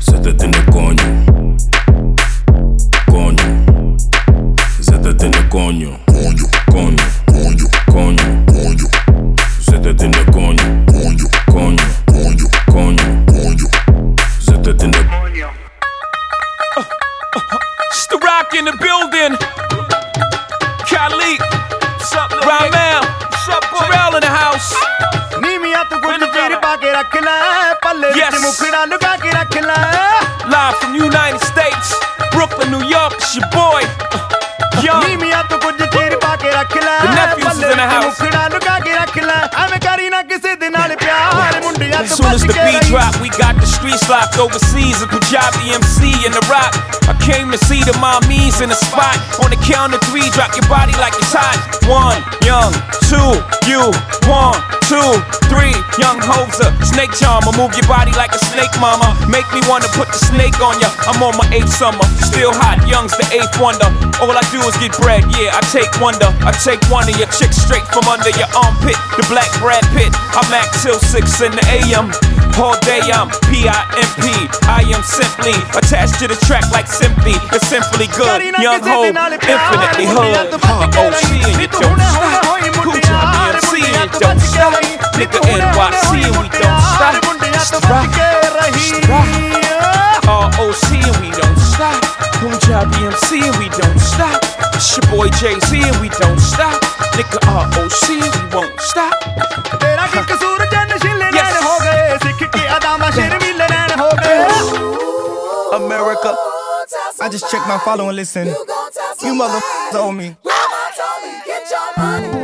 Zétate no coño. Coño. Zétate no coño. Coño. Coño. Coño. Coño. Coño. Zétate no coño. Coño. Coño. Coño. Coño. Coño. Zétate no coño. It's the rock in the building. Khalid. What's up, Ramel. What's up, Pharrell in the house. ਨੀਵੀਆਂ ਤੂੰ ਕੁਝ ਚਿਰ ਪਾ ਕੇ ਰੱਖ ਲੈ ਪੱਲੇ ਵਿੱਚ yes. Live from United States, Brooklyn, New York, it's your boy. Yo. The nephews is in the house. As soon as the beat drop, we got the streets locked overseas. A Panjabi MC in the rock. I came to see the mommies in the spot. On the count of three, drop your body like it's hot. One, young, two, you, one, two, three, young Hova. Snake charmer, move your body like a snake, mama. Make me wanna put the snake on ya. I'm on my eighth summer, still hot. Young's the eighth wonder. All I do is get bread, yeah. I take wonder. I take one of your chicks straight from under your armpit. The black Brad Pitt. I'm act till six in the AM. All day I'm P-I-M-P. I am simply attached to the track like simply. It's simply good. Young Hov, infinitely hood. R.O.C. and you don't stop. Coochie, B.M.C. and MC don't stop. Nigga NYC and we don't stop. Stop, stop. ROC and we don't stop. Punjab BMC and we don't stop. It's your boy Jay Z and we don't stop. Nigga ROC and we won't stop. America. I just checked my follow and listen. You gon' tell You mother somebody. owe me. Grandma told me, get your money, me